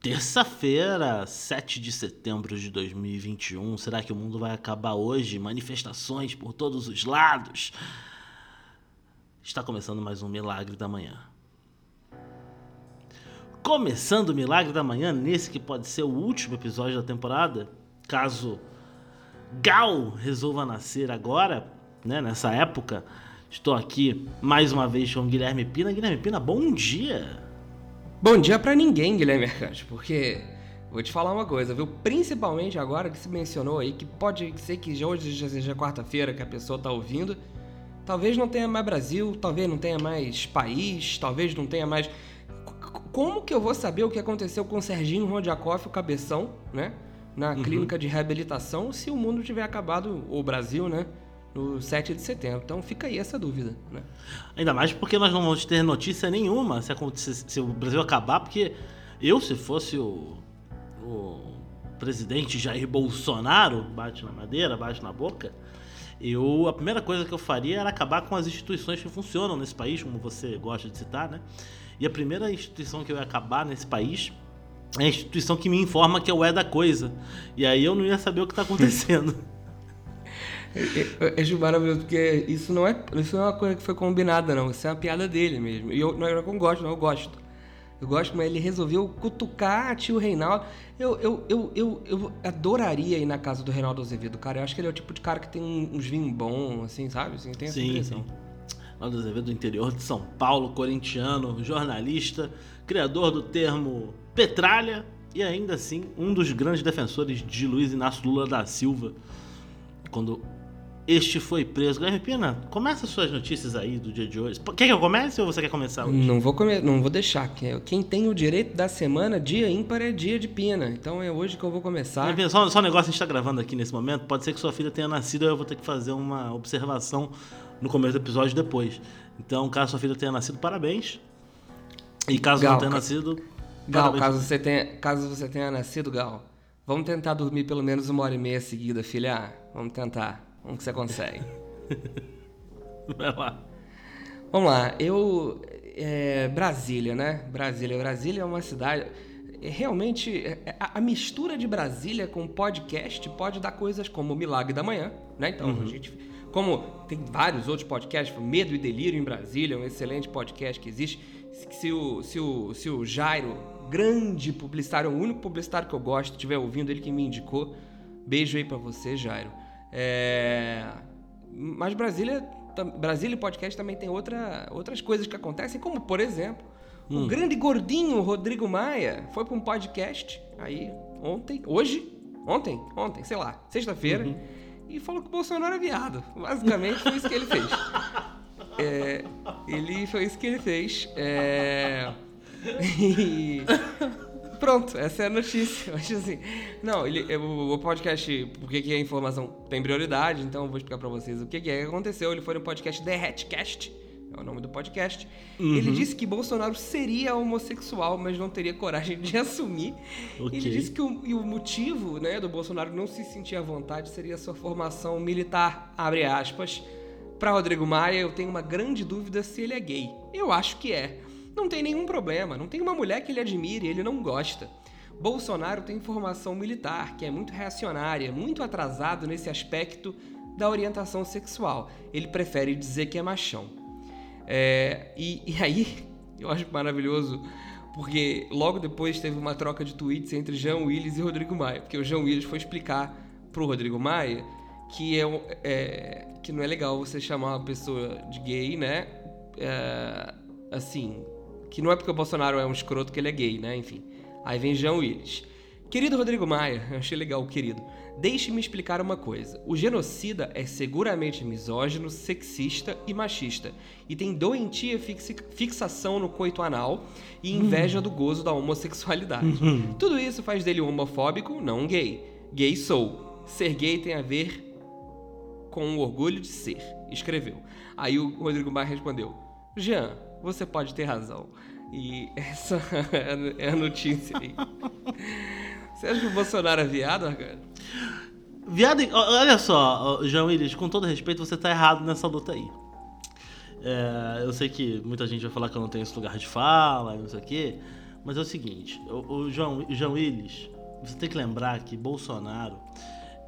Terça-feira, 7 de setembro de 2021. Será que o mundo vai acabar hoje? Manifestações por todos os lados. Está começando mais um Milagre da Manhã. Começando o Milagre da Manhã, nesse que pode ser o último episódio da temporada, caso Gal resolva nascer agora, né, nessa época. Estou aqui mais uma vez com Guilherme Pina. Guilherme Pina, bom dia! Bom dia para ninguém, Guilherme Mercante, porque vou te falar uma coisa, viu? Principalmente agora que se mencionou aí que pode ser que hoje já seja quarta-feira que a pessoa tá ouvindo, talvez não tenha mais Brasil, talvez não tenha mais país, talvez não tenha mais. Como que eu vou saber o que aconteceu com o Serginho Rodiakoff, o cabeção, né? Na uhum. clínica de reabilitação, se o mundo tiver acabado, o Brasil, né? No 7 de setembro. Então fica aí essa dúvida. Né? Ainda mais porque nós não vamos ter notícia nenhuma se, se o Brasil acabar, porque eu, se fosse o, o presidente Jair Bolsonaro, bate na madeira, bate na boca, eu a primeira coisa que eu faria era acabar com as instituições que funcionam nesse país, como você gosta de citar, né? E a primeira instituição que eu ia acabar nesse país é a instituição que me informa que eu é da coisa. E aí eu não ia saber o que está acontecendo. É, é, é maravilhoso, porque isso não, é, isso não é uma coisa que foi combinada, não. Isso é uma piada dele mesmo. E eu não eu gosto, não, eu gosto. Eu gosto, mas ele resolveu cutucar tio Reinaldo. Eu, eu, eu, eu, eu adoraria ir na casa do Reinaldo Azevedo, cara. Eu acho que ele é o tipo de cara que tem uns vinhos bons, assim, sabe? Assim, tem essa sim, impressão. Sim. Reinaldo Azevedo do interior de São Paulo, corintiano, jornalista, criador do termo petralha e ainda assim um dos grandes defensores de Luiz Inácio Lula da Silva quando este foi preso. Guilherme Pina, começa suas notícias aí do dia de hoje. Quer que eu comece ou você quer começar hoje? Não vou, come... não vou deixar. Quem tem o direito da semana, dia ímpar é dia de Pina. Então é hoje que eu vou começar. Pina, só, só um negócio, a gente está gravando aqui nesse momento. Pode ser que sua filha tenha nascido eu vou ter que fazer uma observação no começo do episódio depois. Então, caso sua filha tenha nascido, parabéns. E caso Gal, não tenha nascido. Gal, caso você, tenha, caso você tenha nascido, Gal, vamos tentar dormir pelo menos uma hora e meia seguida, filha. Vamos tentar. Vamos que você consegue. Vai lá. Vamos lá. Eu. É, Brasília, né? Brasília. Brasília é uma cidade. É, realmente, é, a, a, mistura de Brasília com podcast pode dar coisas como o Milagre da Manhã, né? Então, uhum. a gente. Como tem vários outros podcasts, Medo e Delírio em Brasília, um excelente podcast que existe. Se o, se o, se o Jairo, grande publicitário, o único publicitário que eu gosto, estiver ouvindo, ele que me indicou. Beijo aí para você, Jairo. É... Mas Brasília, Brasília Podcast também tem outra, outras coisas que acontecem, como por exemplo, hum. o grande gordinho Rodrigo Maia foi para um podcast aí ontem, hoje, ontem, ontem, sei lá, sexta-feira, uhum. e falou que o Bolsonaro é viado. Basicamente foi isso que ele fez. É, ele foi isso que ele fez. É, e, Pronto, essa é a notícia. Mas assim, não, ele, o, o podcast, porque que a informação tem prioridade, então eu vou explicar para vocês o que, que é que aconteceu. Ele foi no podcast The Hatcast, é o nome do podcast. Uhum. Ele disse que Bolsonaro seria homossexual, mas não teria coragem de assumir. Okay. Ele disse que o, o, motivo né, do Bolsonaro não se sentir à vontade seria a sua formação militar, abre aspas. Para Rodrigo Maia, eu tenho uma grande dúvida se ele é gay. Eu acho que é. Não tem nenhum problema, não tem uma mulher que ele admire e ele não gosta. Bolsonaro tem formação militar, que é muito reacionária, muito atrasado nesse aspecto da orientação sexual. Ele prefere dizer que é machão. É, e, e aí, eu acho maravilhoso, porque logo depois teve uma troca de tweets entre Jean Willis e Rodrigo Maia, porque o Jean Willis foi explicar pro Rodrigo Maia que, é, é que não é legal você chamar uma pessoa de gay, né? É, assim, que não é porque o Bolsonaro é um escroto que ele é gay, né? Enfim. Aí vem João Willis. Querido Rodrigo Maia, eu achei legal, querido. Deixe-me explicar uma coisa. O genocida é seguramente misógino, sexista e machista. E tem doentia fixação no coito anal e inveja do gozo da homossexualidade. Tudo isso faz dele um homofóbico, não um gay. Gay sou. Ser gay tem a ver com o orgulho de ser. Escreveu. Aí o Rodrigo Maia respondeu: Jean, você pode ter razão. E essa é a notícia aí. Você acha que o Bolsonaro é viado, cara? Viado, olha só, João Willis, com todo respeito, você tá errado nessa luta aí. É, eu sei que muita gente vai falar que eu não tenho esse lugar de fala, não sei o quê, Mas é o seguinte, o, o João, João Willis, você tem que lembrar que Bolsonaro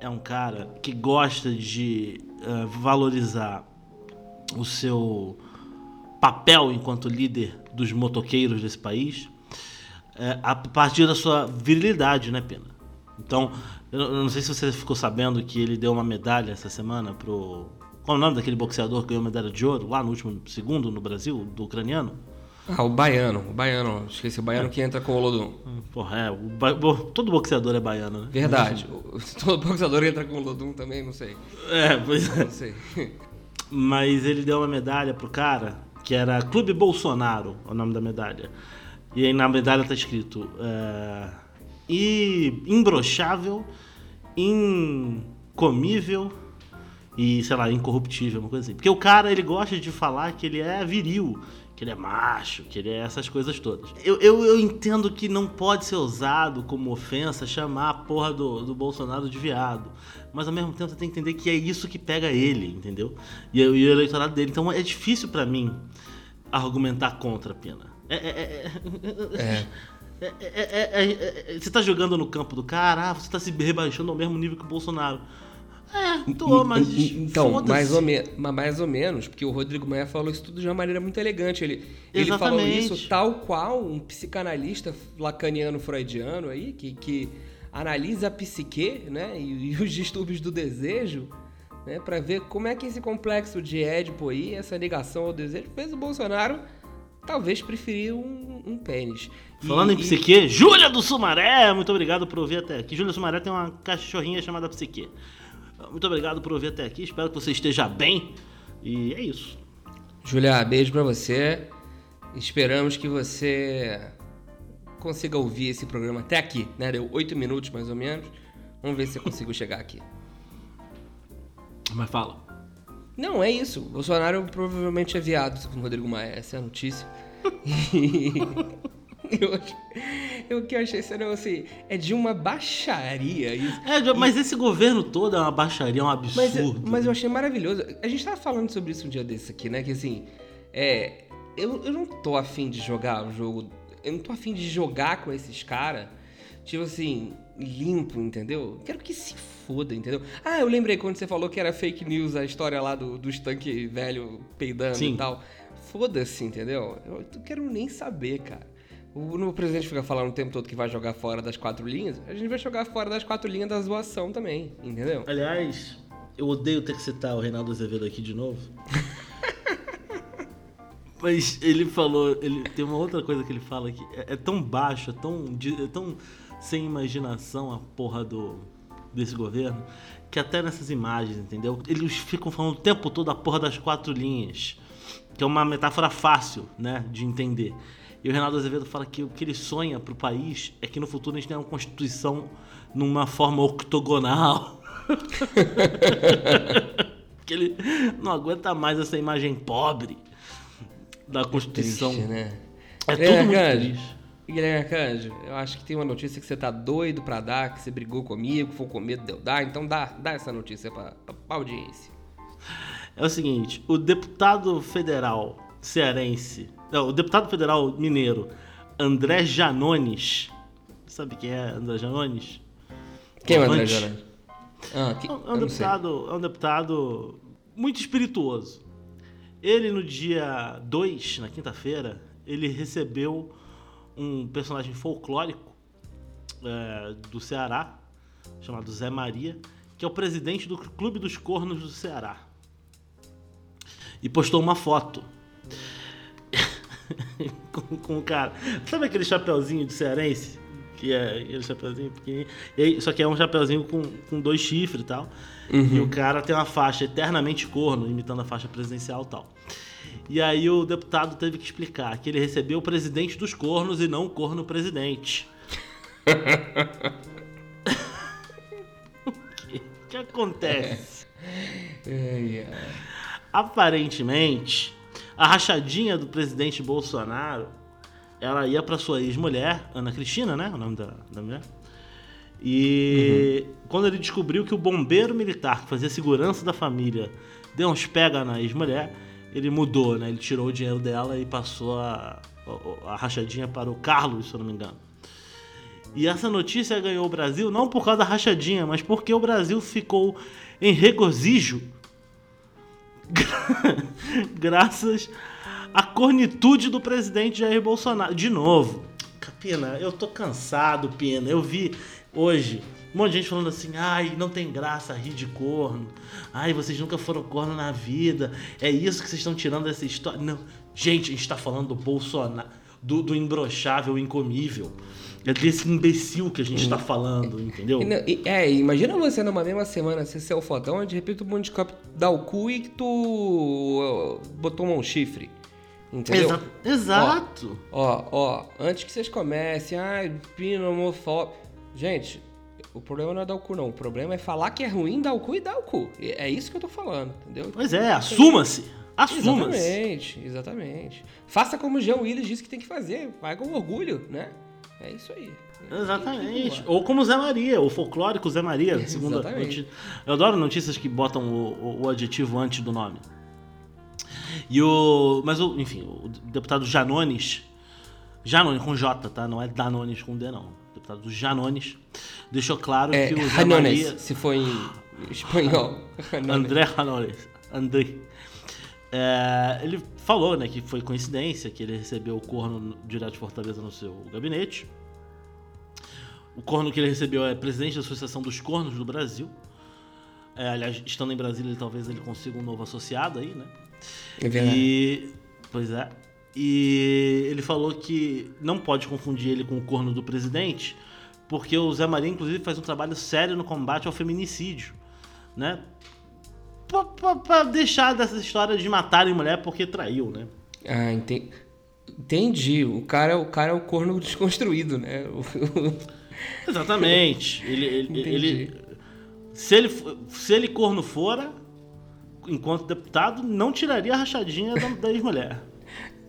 é um cara que gosta de uh, valorizar o seu papel enquanto líder dos motoqueiros desse país é, a partir da sua virilidade, né, Pena? Então, eu não sei se você ficou sabendo que ele deu uma medalha essa semana pro. Qual é o nome daquele boxeador que ganhou medalha de ouro lá no último segundo no Brasil, do ucraniano? Ah, o baiano, o baiano, esqueci, o baiano é. que entra com o Lodum. Porra, é, ba... todo boxeador é baiano, né? Verdade, todo boxeador entra com o Lodum também, não sei. É, pois é. Não sei. Mas ele deu uma medalha pro cara, que era Clube Bolsonaro, o nome da medalha. E aí na medalha tá escrito uh, imbrochável, incomível e, sei lá, incorruptível, uma coisa assim. Porque o cara, ele gosta de falar que ele é viril, que ele é macho, que ele é essas coisas todas. Eu, eu, eu entendo que não pode ser usado como ofensa chamar a porra do, do Bolsonaro de viado. Mas ao mesmo tempo você tem que entender que é isso que pega ele, entendeu? E, e o eleitorado dele. Então é difícil para mim argumentar contra a pena. É. é, é, é. Você tá jogando no campo do cara, ah, você tá se rebaixando ao mesmo nível que o Bolsonaro. É, tô, mas. Então, mais ou, me, mais ou menos, porque o Rodrigo Maia falou isso tudo de uma maneira muito elegante. Ele, ele falou isso tal qual um psicanalista lacaniano freudiano aí, que, que analisa a psique, né? E, e os distúrbios do desejo, né? Pra ver como é que esse complexo de Édipo aí, essa ligação ao desejo, fez o Bolsonaro talvez preferir um, um pênis. Falando e, em psique, e... Júlia do Sumaré, muito obrigado por ouvir até aqui. Júlia do Sumaré tem uma cachorrinha chamada Psique. Muito obrigado por ouvir até aqui, espero que você esteja bem. E é isso. Júlia, beijo pra você. Esperamos que você consiga ouvir esse programa até aqui, né? Deu oito minutos mais ou menos. Vamos ver se você conseguiu chegar aqui. Mas fala. Não, é isso. Bolsonaro provavelmente é viado, segundo Rodrigo Maia. Essa é a notícia. eu, eu, o que eu achei sério assim, é de uma baixaria isso. É, mas esse governo todo é uma baixaria, é um absurdo. Mas, mas eu achei maravilhoso. A gente tava falando sobre isso um dia desse aqui, né? Que assim, é, eu, eu não tô afim de jogar o jogo. Eu não tô afim de jogar com esses caras. Tipo assim, limpo, entendeu? Quero que se foda, entendeu? Ah, eu lembrei quando você falou que era fake news a história lá do, do estanque velho peidando Sim. e tal. Foda-se, entendeu? Eu não quero nem saber, cara. O novo presidente fica falando o tempo todo que vai jogar fora das quatro linhas, a gente vai jogar fora das quatro linhas da zoação também, entendeu? Aliás, eu odeio ter que citar o Reinaldo Azevedo aqui de novo. Mas ele falou, ele tem uma outra coisa que ele fala que é, é tão baixo, é tão, é tão sem imaginação a porra do desse governo, que até nessas imagens, entendeu? Eles ficam falando o tempo todo a porra das quatro linhas, que é uma metáfora fácil, né, de entender. E o Renato Azevedo fala que o que ele sonha para o país é que no futuro a gente tenha uma constituição numa forma octogonal. que ele não aguenta mais essa imagem pobre da constituição. É, triste, né? é tudo é, muito triste. Guilherme Arcanjo, eu acho que tem uma notícia que você tá doido para dar, que você brigou comigo, foi com medo de eu dar, então dá, dá essa notícia pra, pra audiência. É o seguinte, o deputado federal cearense, não, o deputado federal mineiro, André Janones, sabe quem é André Janones? Quem é o André Janones? Ah, que... é, um deputado, é um deputado muito espirituoso. Ele, no dia 2, na quinta-feira, ele recebeu um personagem folclórico é, do Ceará, chamado Zé Maria, que é o presidente do Clube dos Cornos do Ceará. E postou uma foto com, com o cara. Sabe aquele chapeuzinho de cearense? Que é aquele chapeuzinho pequenininho. só que é um chapeuzinho com, com dois chifres e tal. Uhum. E o cara tem uma faixa eternamente corno, imitando a faixa presidencial e tal. E aí o deputado teve que explicar que ele recebeu o presidente dos cornos e não o corno presidente. o que, que acontece? É. Aparentemente, a rachadinha do presidente Bolsonaro, ela ia para sua ex-mulher, Ana Cristina, né? O nome da, da mulher. E uhum. quando ele descobriu que o bombeiro militar que fazia segurança da família deu uns pega na ex-mulher, ele mudou, né? Ele tirou o dinheiro dela e passou a, a rachadinha para o Carlos, se eu não me engano. E essa notícia ganhou o Brasil não por causa da rachadinha, mas porque o Brasil ficou em regozijo graças à cornitude do presidente Jair Bolsonaro. De novo, Pina, eu tô cansado, Pina. Eu vi hoje um monte de gente falando assim, ai, não tem graça rir de corno. Ai, vocês nunca foram corno na vida. É isso que vocês estão tirando dessa história. Não. Gente, a gente tá falando do Bolsonaro, do, do imbrochável, incomível. É desse imbecil que a gente tá falando, entendeu? É, imagina você numa mesma semana ser seu fodão e de repente o mundo de dá o cu e tu uh, botou um chifre. Entendeu? Exa exato. Ó, ó, antes que vocês comecem, ai, pino homofóbico. Gente, o problema não é dar o cu, não. O problema é falar que é ruim dar o cu e dar o cu. É isso que eu tô falando, entendeu? Pois é, assuma-se. Assuma-se. Exatamente, exatamente. Faça como o Jean Willis disse que tem que fazer. Vai com orgulho, né? É isso aí. Exatamente. Ou como Zé Maria, o folclórico Zé Maria. Segunda Exatamente. Eu adoro notícias que botam o, o, o adjetivo antes do nome. E o. Mas, o, enfim, o deputado Janones. Janones com J, tá? Não é Danones com D, não. O deputado Janones deixou claro É, que o Zé Janones, Maria. se for em espanhol. André Janones. André. É, ele falou, né, que foi coincidência que ele recebeu o corno direto de Fortaleza no seu gabinete. O corno que ele recebeu é presidente da Associação dos Cornos do Brasil. É, aliás, estando em Brasília, ele, talvez ele consiga um novo associado aí, né? É verdade. E. Pois é. E ele falou que não pode confundir ele com o corno do presidente, porque o Zé Maria, inclusive, faz um trabalho sério no combate ao feminicídio, né? Pra, pra- pra deixar dessa história de matarem mulher porque traiu, né? Ah, enten- entendi. O cara, o cara é o corno desconstruído, né? Exatamente. ele, ele, Entendi. ele- se ele se ele corno fora, enquanto deputado, não tiraria a rachadinha da, da ex-mulher.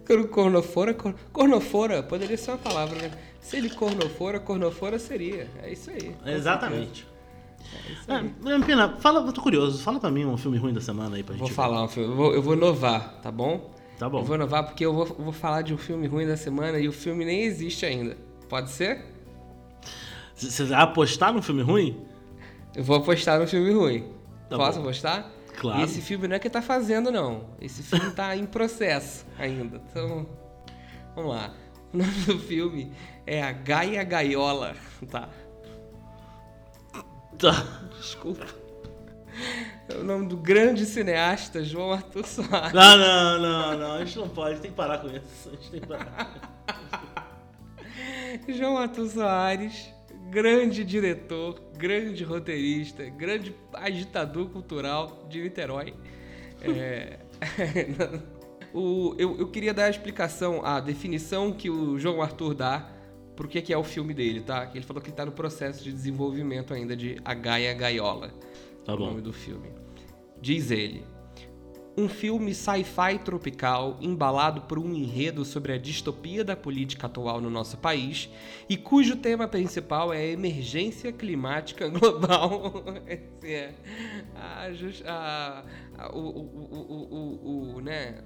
Quando cornofora, cor- cornofora, poderia ser uma palavra, né? Se ele cornofora, cornofora seria. É isso aí. Exatamente. É. É, Pina, fala, eu tô curioso, fala pra mim um filme ruim da semana aí pra gente. Vou falar um filme. Eu vou, eu vou inovar, tá bom? Tá bom. Eu vou inovar porque eu vou, vou falar de um filme ruim da semana e o filme nem existe ainda. Pode ser? Você vai apostar num filme ruim? Eu vou apostar no filme ruim. Tá Posso bom. apostar? Claro. E esse filme não é que tá fazendo, não. Esse filme tá em processo ainda. Então, vamos lá. O nome do filme é A Gaia Gaiola. Tá. Tá. Desculpa. É o nome do grande cineasta João Arthur Soares. Não, não, não, não. A gente não pode, tem que parar com isso. A gente tem que parar. João Arthur Soares, grande diretor, grande roteirista, grande agitador cultural de Niterói. É, o- eu, eu queria dar a explicação, a definição que o João Arthur dá pro que, que é o filme dele, tá? Que Ele falou que ele tá no processo de desenvolvimento ainda de A Gaia Gaiola. Tá o bom. nome do filme. Diz ele. Um filme sci-fi tropical embalado por um enredo sobre a distopia da política atual no nosso país e cujo tema principal é a emergência climática global. Esse é a, a- a- o, o, o, o, né,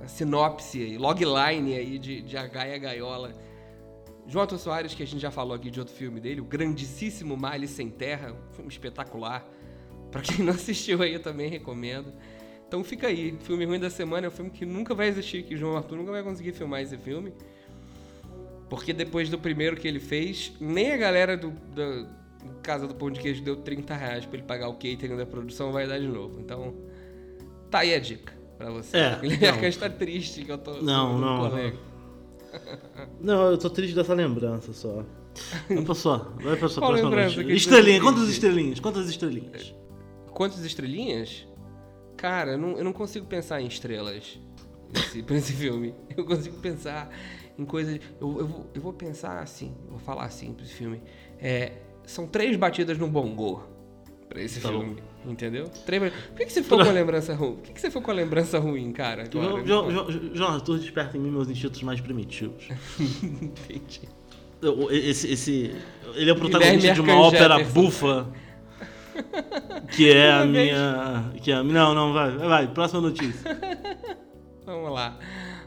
a sinopse, logline aí de, de A Gaia Gaiola. João Arthur Soares, que a gente já falou aqui de outro filme dele, o grandíssimo Male Sem Terra, um filme espetacular. Pra quem não assistiu aí, eu também recomendo. Então fica aí, filme ruim da semana é um filme que nunca vai existir, que o João Arthur nunca vai conseguir filmar esse filme. Porque depois do primeiro que ele fez, nem a galera do, da Casa do Pão de Queijo deu 30 reais pra ele pagar o catering da produção, vai dar de novo. Então, tá aí a dica pra você. É, Ele não. está triste que eu tô Não, não. colega. Não, eu tô triste dessa lembrança só. Vai pra sua, vai pra sua Qual próxima você Estrelinha, quantas estrelinhas? Quantas estrelinhas? Quantas estrelinhas? Cara, eu não, eu não consigo pensar em estrelas nesse, pra esse filme. Eu consigo pensar em coisas. Eu, eu, vou, eu vou pensar assim, vou falar assim pra esse filme. É, são três batidas no bongô pra esse Tá filme. Entendeu? Três ba- Por que, que você ficou com a lembrança ruim? Por que, que você ficou com a lembrança ruim, cara? agora? João, Arthur desperta em mim meus instintos mais primitivos. Entendi. Esse, esse, ele é o protagonista de uma ópera bufa. Que é a minha. Que é, não, não, vai, vai, próxima notícia. Vamos lá.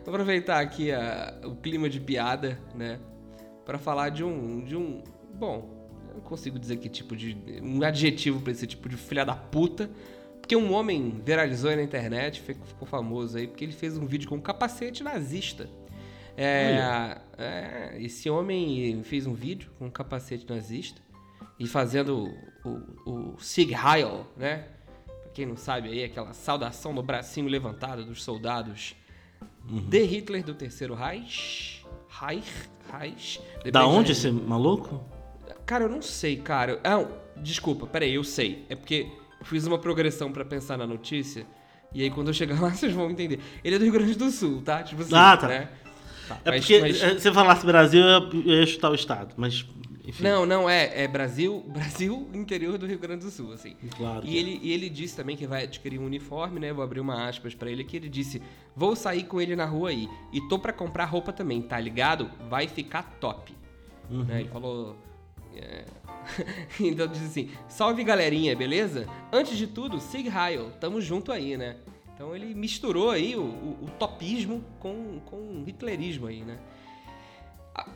Vou aproveitar aqui a, o clima de piada, né? Pra falar de um. de um. Bom, eu não consigo dizer que tipo de. um adjetivo pra esse tipo de filha da puta. Porque um homem viralizou aí na internet, ficou famoso aí, porque ele fez um vídeo com um capacete nazista. É, é, esse homem fez um vídeo com um capacete nazista e fazendo o, o, Sig Heil, né? Pra quem não sabe aí, aquela saudação no bracinho levantado dos soldados uhum. de Hitler do Terceiro Reich. Reich, Reich. Da onde esse maluco? Cara, eu não sei, cara. Ah, desculpa, peraí, eu sei. É porque eu fiz uma progressão para pensar na notícia. E aí, quando eu chegar lá, vocês vão entender. Ele é do Rio Grande do Sul, tá? Tipo assim, ah, tá. Né? tá. É mas, porque mas... se falasse Brasil, eu ia chutar o estado, mas enfim. Não, não, é, é Brasil, Brasil, interior do Rio Grande do Sul, assim. Claro. E ele, e ele disse também que vai adquirir um uniforme, né? Vou abrir uma aspas para ele que ele disse: "Vou sair com ele na rua aí e tô para comprar roupa também, tá ligado? Vai ficar top". Uhum. Né? Ele falou é... então diz assim: "Salve galerinha, beleza? Antes de tudo, Sig Heil, tamo junto aí, né?" Então ele misturou aí o, o, o topismo com, com o hitlerismo aí, né?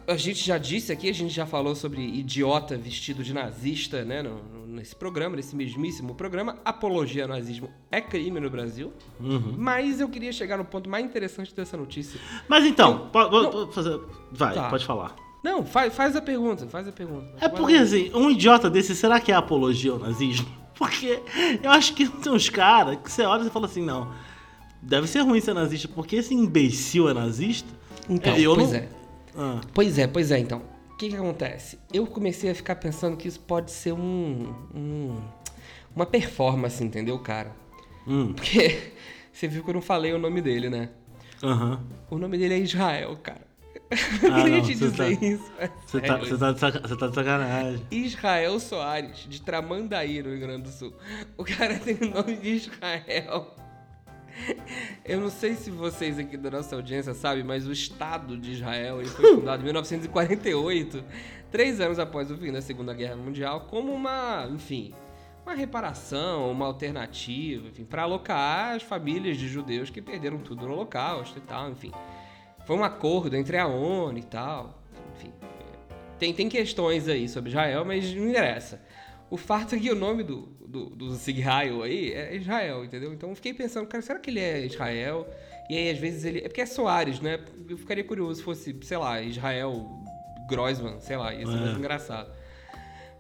A gente já disse aqui, a gente já falou sobre idiota vestido de nazista, né? No, nesse programa, nesse mesmíssimo programa. Apologia ao nazismo é crime no Brasil. Uhum. Mas eu queria chegar no ponto mais interessante dessa notícia. Mas então, eu, fazer, vai, tá. pode falar. Não, faz, faz a pergunta, faz a pergunta. É porque, assim, um idiota desse, será que é apologia ao nazismo? Porque eu acho que tem uns caras que você olha e fala assim, não, deve ser ruim ser nazista, porque esse imbecil é nazista. Então, eu pois não, é ah. Pois é, pois é, então. O que, que acontece? Eu comecei a ficar pensando que isso pode ser um, um uma performance, entendeu, cara? Hum. Porque você viu que eu não falei o nome dele, né? Uhum. O nome dele é Israel, cara. Ah, eu queria te dizer tá, isso. Você tá, tá, tá, tá de sacanagem. Israel Soares, de Tramandaí, no Rio Grande do Sul. O cara tem o nome de Israel. Eu não sei se vocês aqui da nossa audiência sabem, mas o Estado de Israel ele foi fundado em 1948, três anos após o fim da Segunda Guerra Mundial, como uma, enfim, uma reparação, uma alternativa, enfim, para alocar as famílias de judeus que perderam tudo no Holocausto e tal, enfim. Foi um acordo entre a ONU e tal, enfim. Tem, tem questões aí sobre Israel, mas não interessa. O fato é que o nome do, do, do Sig Heil aí é Israel, entendeu? Então eu fiquei pensando, cara, será que ele é Israel? E aí, às vezes, ele. É porque é Soares, né? Eu ficaria curioso se fosse, sei lá, Israel Groisman, sei lá, ia ser é. mais engraçado.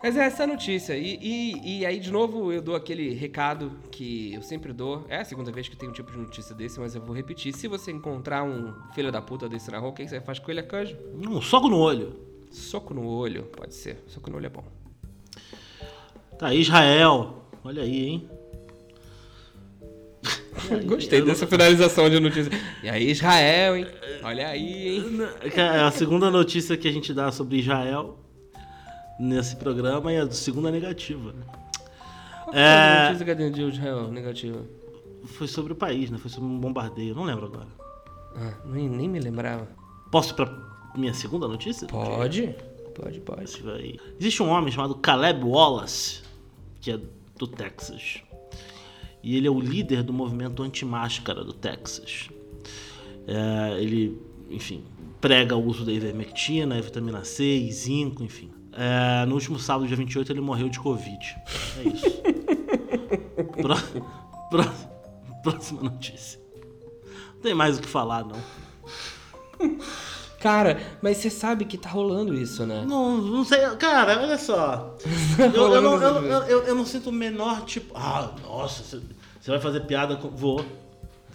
Mas é essa a notícia. E, e, e, aí, de novo, eu dou aquele recado que eu sempre dou. É a segunda vez que tem um tipo de notícia desse, mas eu vou repetir. Se você encontrar um filho da puta desse na rua, o que você faz com ele, Acanjo? Um soco no olho. Soco no olho, pode ser. Soco no olho é bom. Tá Israel. Olha aí, hein? Gostei dessa finalização de notícia. E aí, Israel, hein? Olha aí, hein? É a segunda notícia que a gente dá sobre Israel nesse programa e a segunda negativa. Né? Qual é a notícia que a de Israel negativa? Foi sobre o país, né? Foi sobre um bombardeio. Não lembro agora. Ah, nem, nem me lembrava. Posso pra minha segunda notícia? Pode. Pode, pode. Existe um homem chamado Caleb Wallace, que é do Texas. E ele é o líder do movimento anti-máscara do Texas. É, ele, enfim, prega o uso da ivermectina, vitamina C e zinco, enfim. É, no último sábado, dia 28, ele morreu de Covid. É isso. próxima notícia. Não tem mais o que falar, não. Cara, mas você sabe que tá rolando isso, né? Não, não sei. Cara, olha só. eu, eu, não, eu, eu, eu, não sinto o menor tipo. Ah, nossa, você, vai fazer piada com. Vou.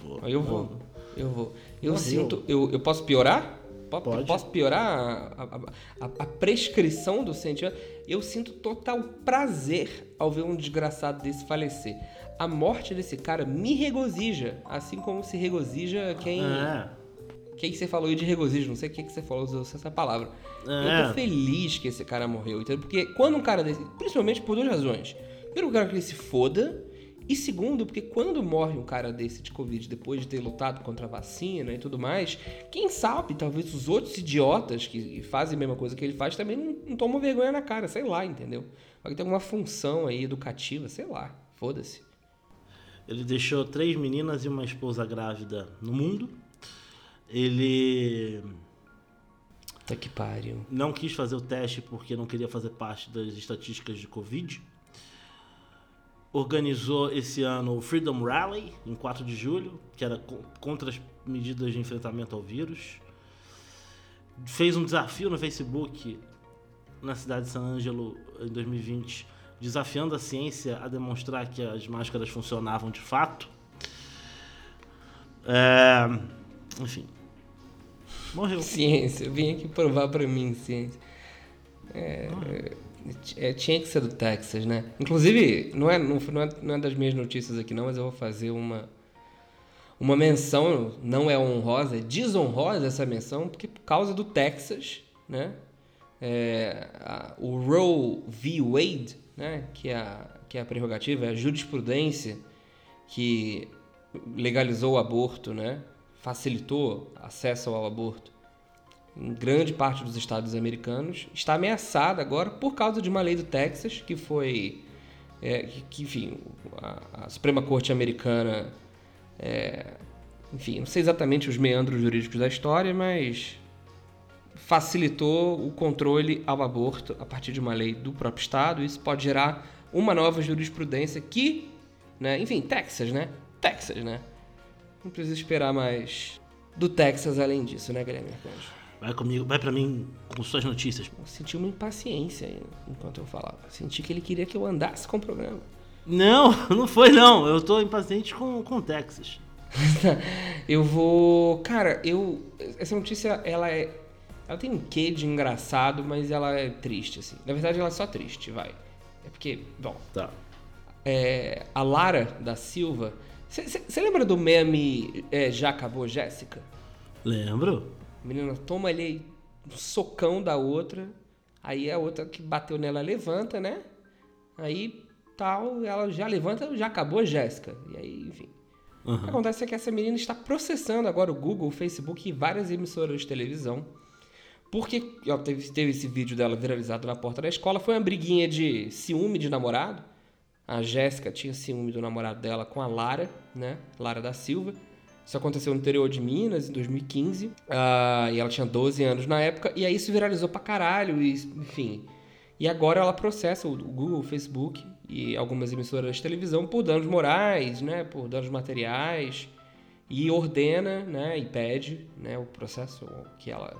Vou. Eu vou. Eu vou. Eu Morreu. sinto. Eu, eu posso piorar? Pode. Posso piorar a, a, a, a, prescrição do sentimento? Eu sinto total prazer ao ver um desgraçado desse falecer. A morte desse cara me regozija, assim como se regozija quem. É que, que você falou aí de regozijo? Não sei o que, que você falou, usou essa palavra. É. Eu tô feliz que esse cara morreu, entendeu? Porque quando um cara desse. Principalmente por duas razões. Primeiro, o cara que ele se foda. E segundo, porque quando morre um cara desse de Covid depois de ter lutado contra a vacina e tudo mais, quem sabe, talvez os outros idiotas que fazem a mesma coisa que ele faz também não, não tomam vergonha na cara, sei lá, entendeu? Pode ter alguma função aí educativa, sei lá, foda-se. Ele deixou três meninas e uma esposa grávida no mundo Ele Tá que pariu. não quis fazer o teste porque não queria fazer parte das estatísticas de Covid. Organizou esse ano o Freedom Rally, em 4 de julho, que era co- contra as medidas de enfrentamento ao vírus. Fez um desafio no Facebook na cidade de San Angelo em 2020, desafiando a ciência a demonstrar que as máscaras funcionavam de fato. É, Enfim. Morreu. Ciência, vim aqui provar pra mim, ciência. É, é, tinha que ser do Texas, né? Inclusive, não é, não, não, é, não é das minhas notícias aqui não, mas eu vou fazer uma, uma menção, não é honrosa, é desonrosa essa menção, porque por causa do Texas, né? É, a- o Roe v. Wade, né? Que é a, que é a prerrogativa, é a jurisprudência que legalizou o aborto, né? Facilitou acesso ao aborto em grande parte dos estados americanos, está ameaçada agora por causa de uma lei do Texas que foi, é, que, enfim, a, a Suprema Corte americana, é, enfim, não sei exatamente os meandros jurídicos da história, mas facilitou o controle ao aborto a partir de uma lei do próprio estado. Isso pode gerar uma nova jurisprudência que, né, enfim, Texas, né? Texas, né? Não precisa esperar mais do Texas além disso, né, Guilherme Arcanjo? Vai comigo, vai pra mim com suas notícias. Eu senti uma impaciência aí enquanto eu falava. Senti que ele queria que eu andasse com o programa. Não, não foi não. Eu tô impaciente com, com o Texas. eu vou. Cara, eu. Essa notícia, ela é. Ela tem um quê de engraçado, mas ela é triste, assim. Na verdade, ela é só triste, vai. É porque, bom, Tá. é, a Lara da Silva. Você lembra do meme é, Já Acabou Jéssica? Lembro? A menina toma ali um socão da outra. Aí a outra que bateu nela levanta, né? Aí tal, ela já levanta, já acabou Jéssica. E aí, enfim. O que acontece é que essa menina está processando agora o Google, o Facebook e várias emissoras de televisão. Porque ó, teve, teve esse vídeo dela viralizado na porta da escola. Foi uma briguinha de ciúme de namorado. A Jéssica tinha ciúme do namorado dela com a Lara, né? Lara da Silva. Isso aconteceu no interior de Minas, em 2015. Ah, e ela tinha 12 anos na época. E aí isso viralizou pra caralho. E, enfim. E agora ela processa o Google, o Facebook e algumas emissoras de televisão por danos morais, né? Por danos materiais. E ordena, né? E pede, né? O processo que ela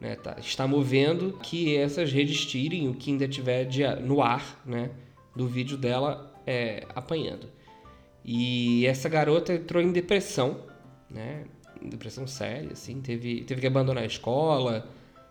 né, tá- está movendo que essas redes tirem o que ainda tiver de- no ar, né? Do vídeo dela é, apanhando. E essa garota entrou em depressão, né? Depressão séria, assim, teve, teve que abandonar a escola,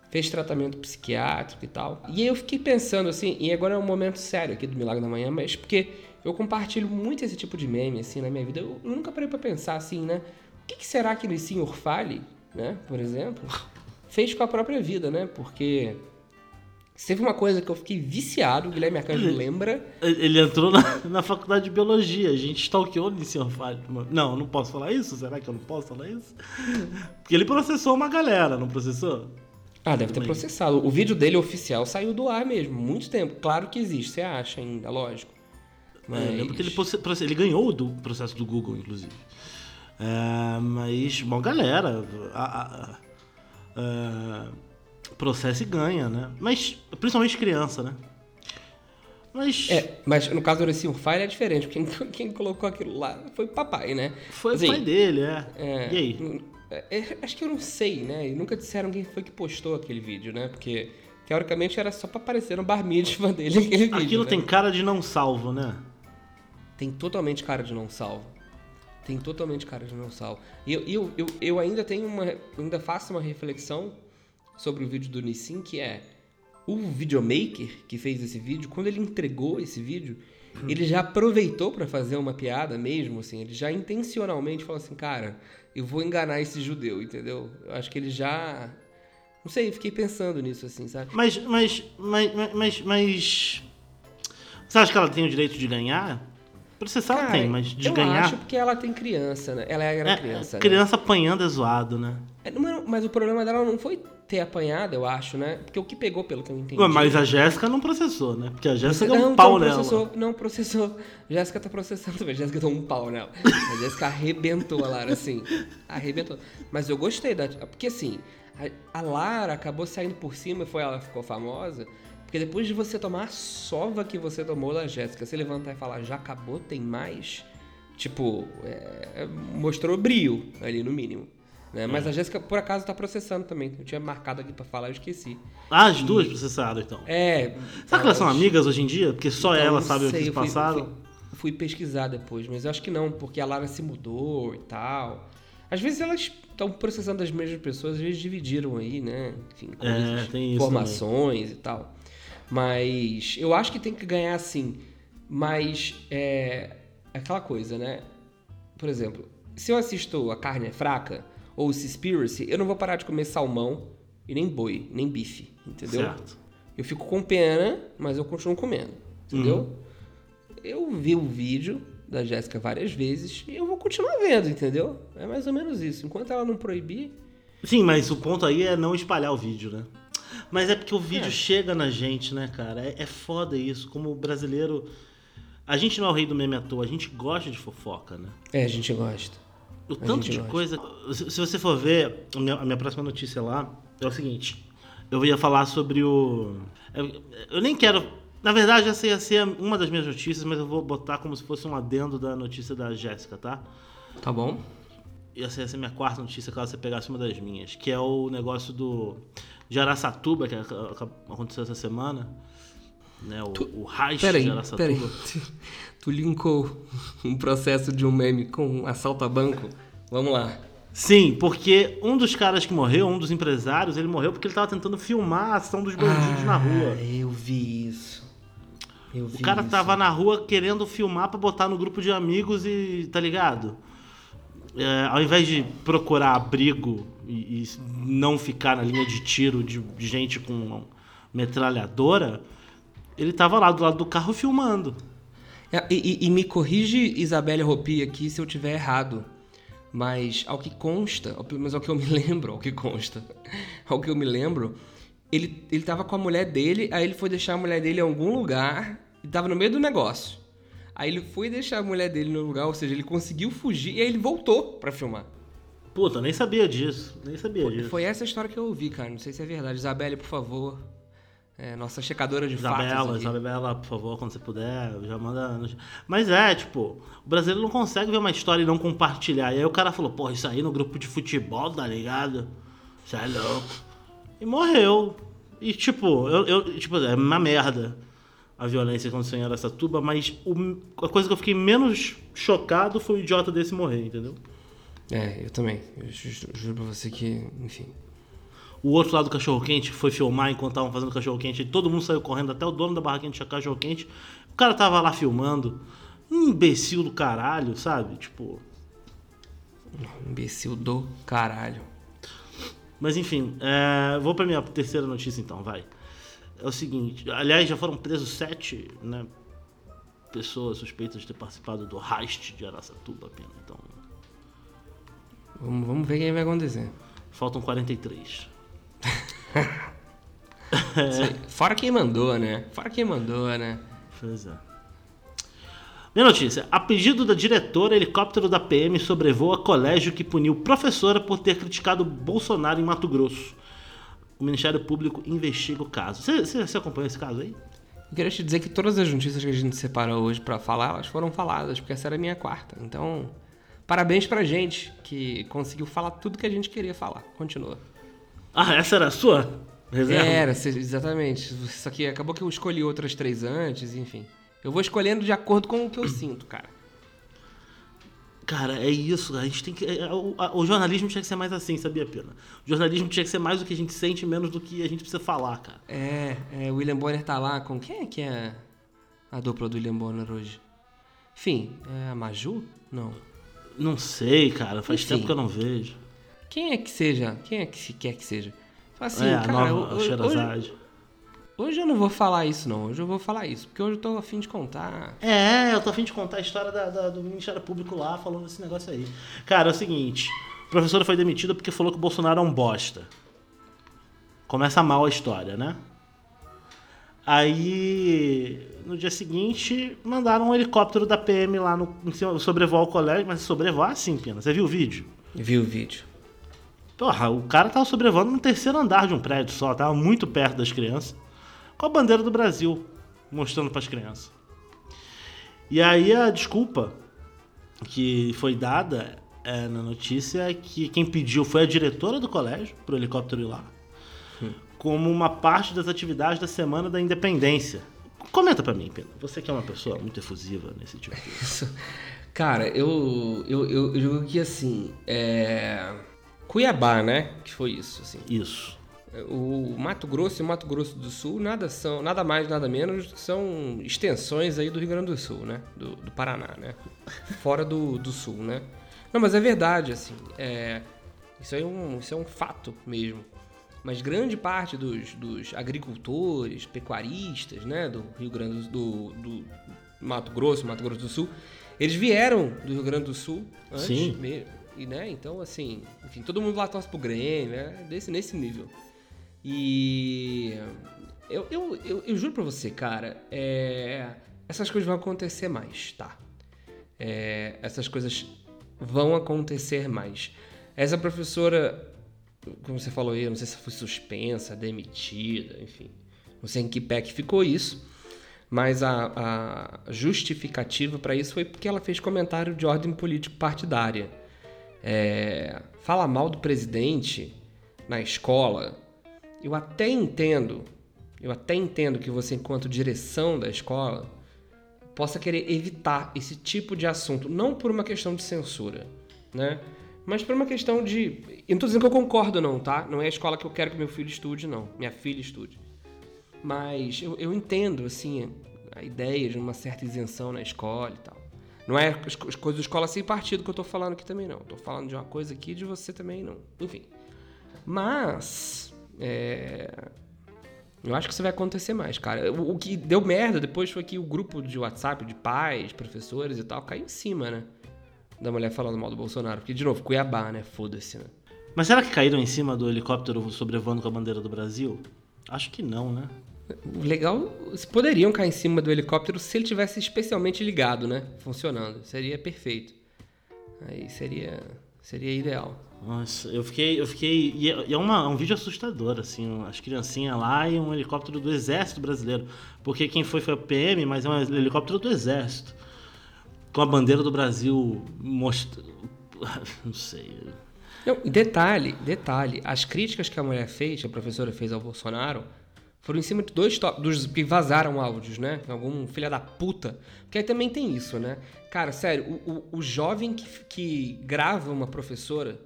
fez tratamento psiquiátrico e tal. E eu fiquei pensando assim, e agora é um momento sério aqui do Milagre da Manhã, mas porque eu compartilho muito esse tipo de meme assim na minha vida. Eu, eu nunca parei pra pensar assim, né? O que, que será que o Sr. Fale, né, por exemplo, fez com a própria vida, né? Porque teve uma coisa que eu fiquei viciado, o Guilherme Arcanjo lembra, Ele entrou na, na faculdade de biologia. A gente stalkeou ele, senhor Fátima. Não, não posso falar isso? Será que eu não posso falar isso? Porque ele processou uma galera, não processou? Ah, deve ter processado. O vídeo dele oficial saiu do ar mesmo, muito tempo. Claro que existe, você acha ainda, lógico. Mas... É, Eu lembro que ele, ele ganhou do processo do Google, inclusive. É, mas, bom, galera, a, a- a- a- processa e ganha, né? Mas, principalmente criança, né? Mas É, mas no caso do Horacio Fire é diferente, porque quem, quem colocou aquilo lá foi o papai, né? foi Assim, o pai dele, é. É, E aí? é, é, acho que eu não sei, né? E nunca disseram quem foi que postou aquele vídeo, né? Porque, teoricamente, era só pra aparecer no bar mitzvah dele aquele vídeo. Aquilo né? tem cara de não salvo, né? Tem totalmente cara de não salvo. Tem totalmente cara de não salvo. E eu, eu, eu, eu ainda tenho uma. ainda faço uma reflexão sobre o vídeo do Nissin, que é o videomaker que fez esse vídeo, quando ele entregou esse vídeo, ele já aproveitou pra fazer uma piada mesmo, assim, ele já intencionalmente falou assim, cara, eu vou enganar esse judeu, entendeu? Eu acho que ele já. Não sei, fiquei pensando nisso, assim, sabe? Mas, mas, mas, mas, mas, Você acha que ela tem o direito de ganhar? Processar ela tem, mas de eu ganhar. acho porque ela tem criança, né? Ela era É, criança. né? criança apanhando é zoado, né? É, Mas o problema dela não foi ter apanhado, eu acho, né? Porque o que pegou, pelo que eu entendi. Mas a Jéssica não processou, né? Porque a Jéssica deu um pau não nela. processou, não processou. Jéssica tá processando também. Jéssica deu um pau nela. A Jéssica arrebentou a Lara, assim. Arrebentou. Mas eu gostei da. Porque assim, a, a Lara acabou saindo por cima e foi ela que ficou famosa. Porque depois de você tomar a sova que você tomou da Jéssica, você levantar e falar, já acabou, tem mais? Tipo, é, mostrou brio ali, no mínimo. Né? Mas É. a Jéssica, por acaso, tá processando também. Eu tinha marcado aqui pra falar, eu esqueci. Ah, as duas processaram, então. É. Será que elas são amigas hoje em dia? Porque só então, ela sabe o que se eu fui- passaram. Fui, fui pesquisar depois, mas eu acho que não, porque a Lara se mudou e tal. Às vezes elas estão processando as mesmas pessoas, às vezes dividiram aí, né? Enfim, coisas, tem informações e tal. Mas eu acho que tem que ganhar sim. Mas é aquela coisa, né? Por exemplo, se eu assisto A Carne é Fraca ou Seaspiracy, eu não vou parar de comer salmão e nem boi, nem bife, entendeu? Certo. Eu fico com pena, mas eu continuo comendo, entendeu? Eu vi o vídeo da Jéssica várias vezes e eu vou continuar vendo, entendeu? É mais ou menos isso. Enquanto ela não proibir, Sim, mas o ponto aí é não espalhar o vídeo, né? Mas é porque o vídeo É. chega na gente, né, cara? É, é foda isso. Como brasileiro. A gente não é o rei do meme à toa, a gente gosta de fofoca, né? é, a gente gosta. O A tanto de gosta. coisa. Se você for ver, a minha, a minha próxima notícia lá é o seguinte. Eu ia falar sobre o. Eu, eu nem quero. Na verdade, essa ia ser uma das minhas notícias, mas eu vou botar como se fosse um adendo da notícia da Jéssica, tá? Tá bom? Essa ia ser a minha quarta notícia, caso você pegasse uma das minhas, que é o negócio do de Araçatuba, que ac- aconteceu essa semana. Né, o, o heist Peraí, de Araçatuba. peraí. Tu linkou um processo de um meme com um assalto a banco? Vamos lá. Sim, porque um dos caras que morreu, um dos empresários, ele morreu porque ele tava tentando filmar a ação dos bandidos na rua. Ah, eu vi isso. Eu vi O cara isso. tava na rua querendo filmar pra botar no grupo de amigos e. tá ligado? É, ao invés de procurar abrigo e, e não ficar na linha de tiro de gente com metralhadora, ele tava lá do lado do carro filmando. É, e, e- e me corrige, Isabelle Ropi, aqui se eu tiver errado. Mas ao que consta, ou pelo menos ao que eu me lembro, ao que consta, ao que eu me lembro, ele, ele tava com a mulher dele, aí ele foi deixar a mulher dele em algum lugar e tava no meio do negócio. Aí ele foi deixar a mulher dele no lugar, ou seja, ele conseguiu fugir e aí ele voltou pra filmar. Puta, eu nem sabia disso. Nem sabia disso. Foi essa história que eu ouvi, cara. Não sei se é verdade. Isabelle, por favor. É, nossa checadora de fatos. Isabela. Isabela, por favor, quando você puder, já manda. Mas é, tipo, o brasileiro não consegue ver uma história e não compartilhar. E aí o cara falou, porra, isso aí no grupo de futebol, tá ligado? Isso é louco. E morreu. E tipo, eu, eu- tipo, é uma merda a violência aconteceu em Aracatuba, mas o- a coisa que eu fiquei menos chocado foi o idiota desse morrer, entendeu? É, eu também. Eu ju- ju- juro pra você que, enfim. O outro lado do cachorro-quente foi filmar enquanto estavam fazendo cachorro-quente. Todo mundo saiu correndo, até o dono da barraquinha de cachorro-quente. O cara tava lá filmando. Um imbecil do caralho, sabe? Tipo. Imbecil do caralho. Mas enfim, é, vou pra minha terceira notícia então, vai. É o seguinte, aliás, já foram presos sete, né? Pessoas suspeitas de ter participado do heist de Araçatuba, pena. Então, Vamos, vamos ver o que vai acontecer. faltam 43. Fora quem mandou, né? Fora quem mandou, né? Pois é. Minha notícia. A pedido da diretora, helicóptero da PM sobrevoa colégio que puniu professora por ter criticado Bolsonaro em Mato Grosso. O Ministério Público investiga o caso. Você, você, você acompanhou esse caso aí? Eu queria te dizer que todas as notícias que a gente separou hoje pra falar, elas foram faladas, porque essa era a minha quarta. Então, parabéns pra gente que conseguiu falar tudo que a gente queria falar. Continua. Ah, essa era a sua reserva? Era, exatamente. Só que acabou que eu escolhi outras três antes, enfim. Eu vou escolhendo de acordo com o que eu sinto, cara. Cara, é isso. A gente tem que. é, O, a- o jornalismo tinha que ser mais assim, sabia, Pena? O jornalismo tinha que ser mais do que a gente sente, menos do que a gente precisa falar, cara. É, é, o William Bonner tá lá com. Quem é que é a dupla do William Bonner hoje? Enfim, é a Maju? Não. Não sei, cara. Faz Enfim. tempo que eu não vejo. Quem é que seja? Quem é que se quer que seja? Fala Assim, é, cara, nova ho- ho- Sherazade. hoje, hoje eu não vou falar isso, não. Hoje eu vou falar isso, porque hoje eu tô afim de contar. É, eu tô a fim de contar a história da- da- do Ministério Público lá falando desse negócio aí. Cara, é o seguinte: a professora foi demitida porque falou que o Bolsonaro é um bosta. Começa mal a história, né? Aí, no dia seguinte, mandaram um helicóptero da PM lá no, sobrevoar o colégio, mas sobrevoar assim, Pina. Você viu o vídeo? Vi o vídeo. Porra, o cara tava sobrevoando no terceiro andar de um prédio só, tava muito perto das crianças, com a bandeira do Brasil mostrando para as crianças. E aí a desculpa que foi dada é, na notícia é que quem pediu foi a diretora do colégio para o helicóptero ir lá, como uma parte das atividades da Semana da Independência. Comenta para mim, Pena. Você que é uma pessoa muito efusiva nesse tipo de coisa. Cara, eu, eu, eu, eu digo que assim, é... Cuiabá, né? Que foi isso, assim. Isso. O Mato Grosso e o Mato Grosso do Sul nada são, nada mais, nada menos, são extensões aí do Rio Grande do Sul, né? Do, do Paraná, né? Fora do, do Sul, né? Não, mas é verdade, assim. É, isso, é um, isso é um fato mesmo. Mas grande parte dos, dos agricultores, pecuaristas, né? Do Rio Grande do, do Mato Grosso, Mato Grosso do Sul, eles vieram do Rio Grande do Sul antes Sim. E, né? Então, assim, enfim, todo mundo lá torce pro Grêmio, né? Desse, nesse nível. E eu, eu, eu, eu juro pra você, cara, é, essas coisas vão acontecer mais, tá? É, essas coisas vão acontecer mais. Essa professora, como você falou aí, eu não sei se foi suspensa, demitida, enfim. Não sei em que pé que ficou isso. Mas a, a justificativa para isso foi porque ela fez comentário de ordem político partidária. É, fala mal do presidente na escola, eu até entendo, eu até entendo que você, enquanto direção da escola, possa querer evitar esse tipo de assunto, não por uma questão de censura, né? Mas por uma questão de. Eu não tô dizendo que eu concordo, não, tá? Não é a escola que eu quero que meu filho estude, não. Minha filha estude. Mas eu, eu entendo, assim, a ideia de uma certa isenção na escola e tal. Não é as as coisas da escola sem partido que eu tô falando aqui também, não. Tô falando de uma coisa aqui de você também, não. Enfim. Mas. É... Eu acho que isso vai acontecer mais, cara. O, o que deu merda depois foi que o grupo de WhatsApp de pais, professores e tal caiu em cima, né? Da mulher falando mal do Bolsonaro. Porque, de novo, Cuiabá, né? Foda-se, né? Mas será que caíram em cima do helicóptero sobrevoando com a bandeira do Brasil? Acho que não, né? O legal, se poderiam cair em cima do helicóptero se ele tivesse especialmente ligado, né? Funcionando. Seria perfeito. Aí seria, seria ideal. Nossa, eu fiquei. Eu fiquei. E é, é uma- um vídeo assustador, assim, as criancinhas lá e um helicóptero do Exército Brasileiro. Porque quem foi foi a PM, mas é um helicóptero do Exército. Com a bandeira do Brasil mostra. Não sei. Não, detalhe, detalhe, as críticas que a mulher fez, que a professora fez ao Bolsonaro, foram em cima de dois dos que vazaram áudios, né? Algum filha da puta. Porque aí também tem isso, né? Cara, sério, o, o- o jovem que, que grava uma professora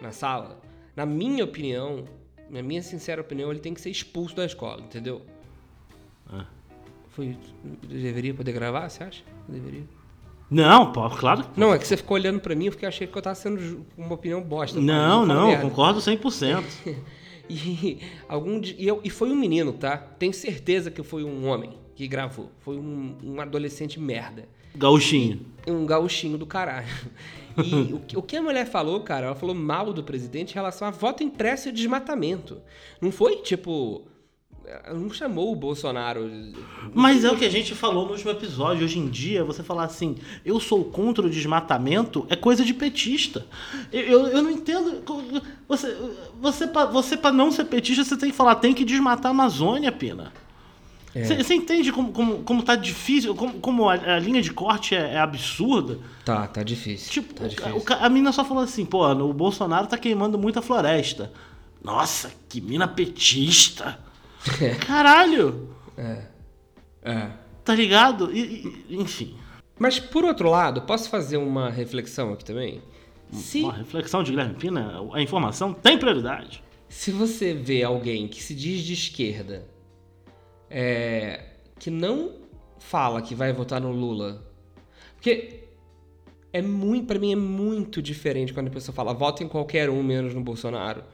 na sala, na minha opinião, na minha sincera opinião, ele tem que ser expulso da escola, entendeu? Ah. Foi, deveria poder gravar, você acha? Deveria. Não, pô, claro. Não, é que você ficou olhando pra mim, eu fiquei achei que eu tava sendo uma opinião bosta. Não, Fala não, merda. concordo 100%. E, algum, e, eu- e foi um menino, tá? Tenho certeza que foi um homem que gravou. Foi um, um adolescente merda. Gauchinho. Um gauchinho do caralho. E o, que- o que a mulher falou, cara, ela falou mal do presidente em relação a voto impresso e desmatamento. Não foi tipo. Ela não chamou o Bolsonaro. Mas é o que a gente falou no último episódio. Hoje em dia, você falar assim, eu sou contra o desmatamento, é coisa de petista. Eu, eu, eu não entendo. Você, você, pra, você, pra não ser petista, você tem que falar, tem que desmatar a Amazônia, Pina. É. Você, você entende como, como, como tá difícil, como, como a, a linha de corte é, é absurda? Tá, tá difícil. Tipo, tá difícil. ca- a mina só falou assim, pô, o Bolsonaro tá queimando muita floresta. Nossa, que mina petista. Caralho! É. Tá ligado? E, e- enfim. Mas por outro lado, posso fazer uma reflexão aqui também? Se, Uma reflexão de Guilherme Pina, a informação tem prioridade. se você vê alguém que se diz de esquerda, é, que não fala que vai votar no Lula, porque é muito, para mim é muito diferente quando a pessoa fala vota em qualquer um menos no Bolsonaro,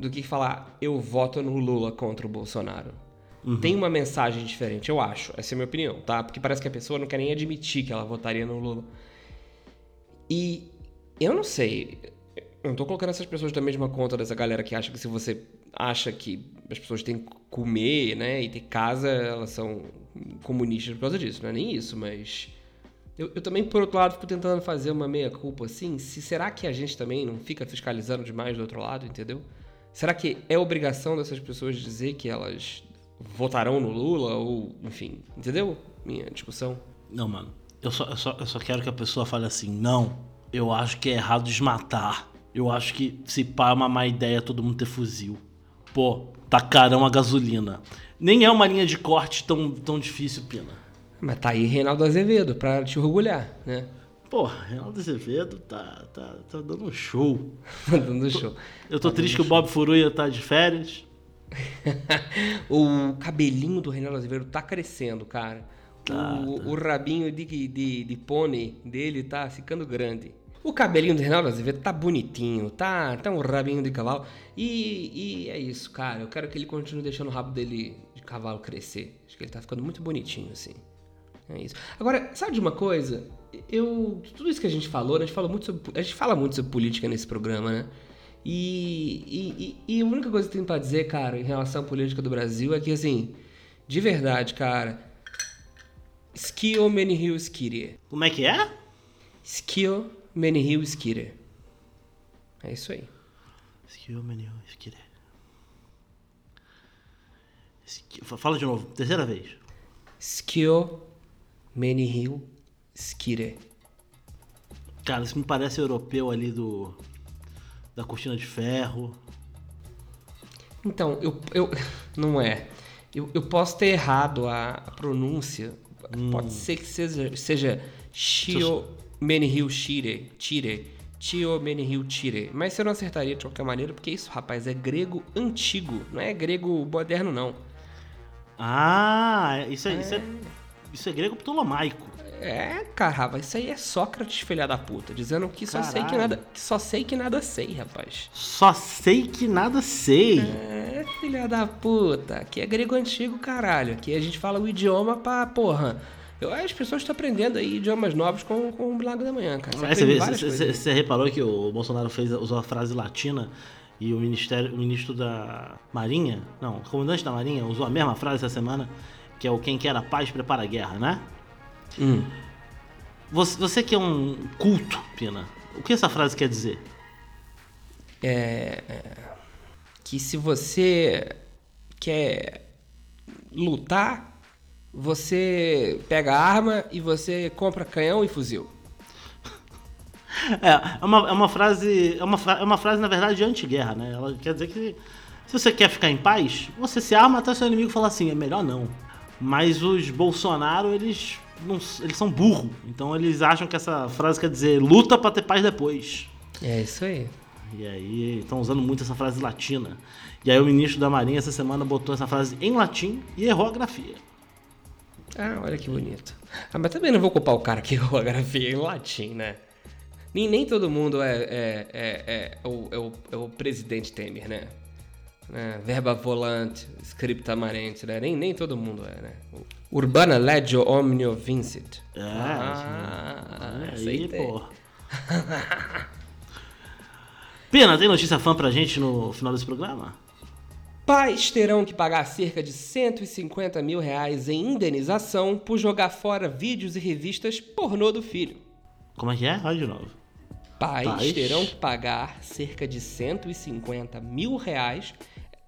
do que falar eu voto no Lula contra o Bolsonaro. Tem uma mensagem diferente, eu acho. Essa é a minha opinião, tá? Porque parece que a pessoa não quer nem admitir que ela votaria no Lula. E eu não sei. Eu não tô colocando essas pessoas da mesma conta dessa galera que acha que se você acha que as pessoas têm que comer, né, e ter casa, elas são comunistas por causa disso. Não é nem isso, mas eu, eu, também, por outro lado, fico tentando fazer uma meia-culpa assim. Se, será que a gente também não fica fiscalizando demais do outro lado, entendeu? Será que é obrigação dessas pessoas dizer que elas votarão no Lula ou, enfim, entendeu? Minha discussão. Não, mano. Eu só, eu só, eu só quero que a pessoa fale assim: não, eu acho que é errado desmatar. Eu acho que se pá é uma má ideia todo mundo ter fuzil. Pô, tacarão a gasolina. Nem é uma linha de corte tão, tão difícil, Pina. Mas tá aí Reinaldo Azevedo pra te orgulhar, né? Pô, Reinaldo Azevedo tá, tá, tá dando um show. tá dando um show. Eu tô tá triste que o Bob Furuia tá de férias. o cabelinho do Reinaldo Azevedo tá crescendo, cara. Tá, o, tá. o, rabinho de, de, de pônei dele tá ficando grande. O cabelinho do Reinaldo Azevedo tá bonitinho, tá, tá um rabinho de cavalo. E, e é isso, cara. Eu quero que ele continue deixando o rabo dele de cavalo crescer. Acho que ele tá ficando muito bonitinho, assim. É isso. Agora, sabe de uma coisa? Eu. Tudo isso que a gente falou, né? a gente, fala muito sobre, a gente fala muito sobre política nesse programa, né? E, e, e, a única coisa que tem pra dizer, cara, em relação à política do Brasil é que, assim, de verdade, cara. Skio Menihil Skire. Como é que é? Skio Menihil Skire. É isso aí. Skio Menihil Skire. Fala de novo, terceira vez. Skio Menihil Skire. Cara, isso me parece europeu ali do. da cortina de ferro. Então, eu. eu não é. Eu, eu posso ter errado a, a pronúncia. Hum. Pode ser que seja, seja Shio Menihil Shire. Tire. Tio Menihil Tire. Mas você não acertaria de qualquer maneira, porque isso, rapaz, é grego antigo. Não é grego moderno, não. Ah, isso é. é... Isso é isso é grego ptolomaico. É, caramba, isso aí é Sócrates, filha da puta, dizendo que só Caralho. sei que nada, que só sei que nada sei, rapaz. Só sei que nada sei. É, filha da puta, aqui é grego antigo, caralho. Aqui a gente fala o idioma pra, porra. Eu, as pessoas estão aprendendo aí idiomas novos com, com o Milagre da Manhã, cara. Você reparou que o Bolsonaro fez, usou a frase latina e o, ministério, o ministro da Marinha, não, o comandante da Marinha usou a mesma frase essa semana que é o Quem Quer a Paz Prepara a Guerra, né? Hum. Você, você que é um culto, Pina, o que essa frase quer dizer? É, é que se você quer lutar, você pega arma e você compra canhão e fuzil. É, é uma, é uma frase. É uma, é uma frase, na verdade, de anti-guerra, né? Ela quer dizer que se você quer ficar em paz, você se arma até seu inimigo falar assim, é melhor não. Mas os Bolsonaro, eles, não, eles são burros. Então eles acham que essa frase quer dizer luta para ter paz depois. É isso aí. E aí estão usando muito essa frase latina. E aí o ministro da Marinha essa semana botou essa frase em latim e errou a grafia. Ah, olha que bonito. Ah, mas também não vou culpar o cara que errou a grafia em latim, né? Nem, nem todo mundo é, é, é, é, o, é, o, é o presidente Temer, né? Né? verba volante, scripta amarente, né? Nem, nem todo mundo é, né? Urbana legio omnio vincit. É, ah, aí, pô. Pena, tem notícia fã pra gente no final desse programa? Pais terão que pagar cerca de 150 mil reais em indenização por jogar fora vídeos e revistas pornô do filho. Como é que é? Olha de novo. Pais, Pais terão que pagar cerca de 150 mil reais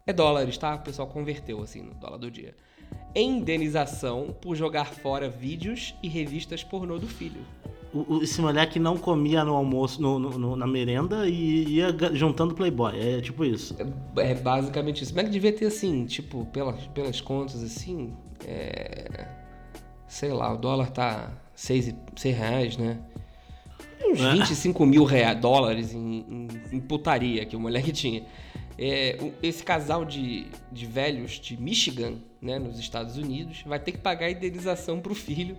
é dólares, tá? O pessoal converteu assim no dólar do dia. Indenização por jogar fora vídeos e revistas pornô do filho. O, esse moleque não comia no almoço, no, no, na merenda e ia juntando Playboy. É tipo isso. É, é basicamente isso. Mas devia ter assim, tipo, pelas, pelas contas assim. É, sei lá, o dólar tá 6, 6 reais, né? Uns 25 é. mil reais, dólares em, em, em putaria que o moleque tinha. É, esse casal de, de velhos de Michigan, né, nos Estados Unidos, vai ter que pagar a indenização para o filho,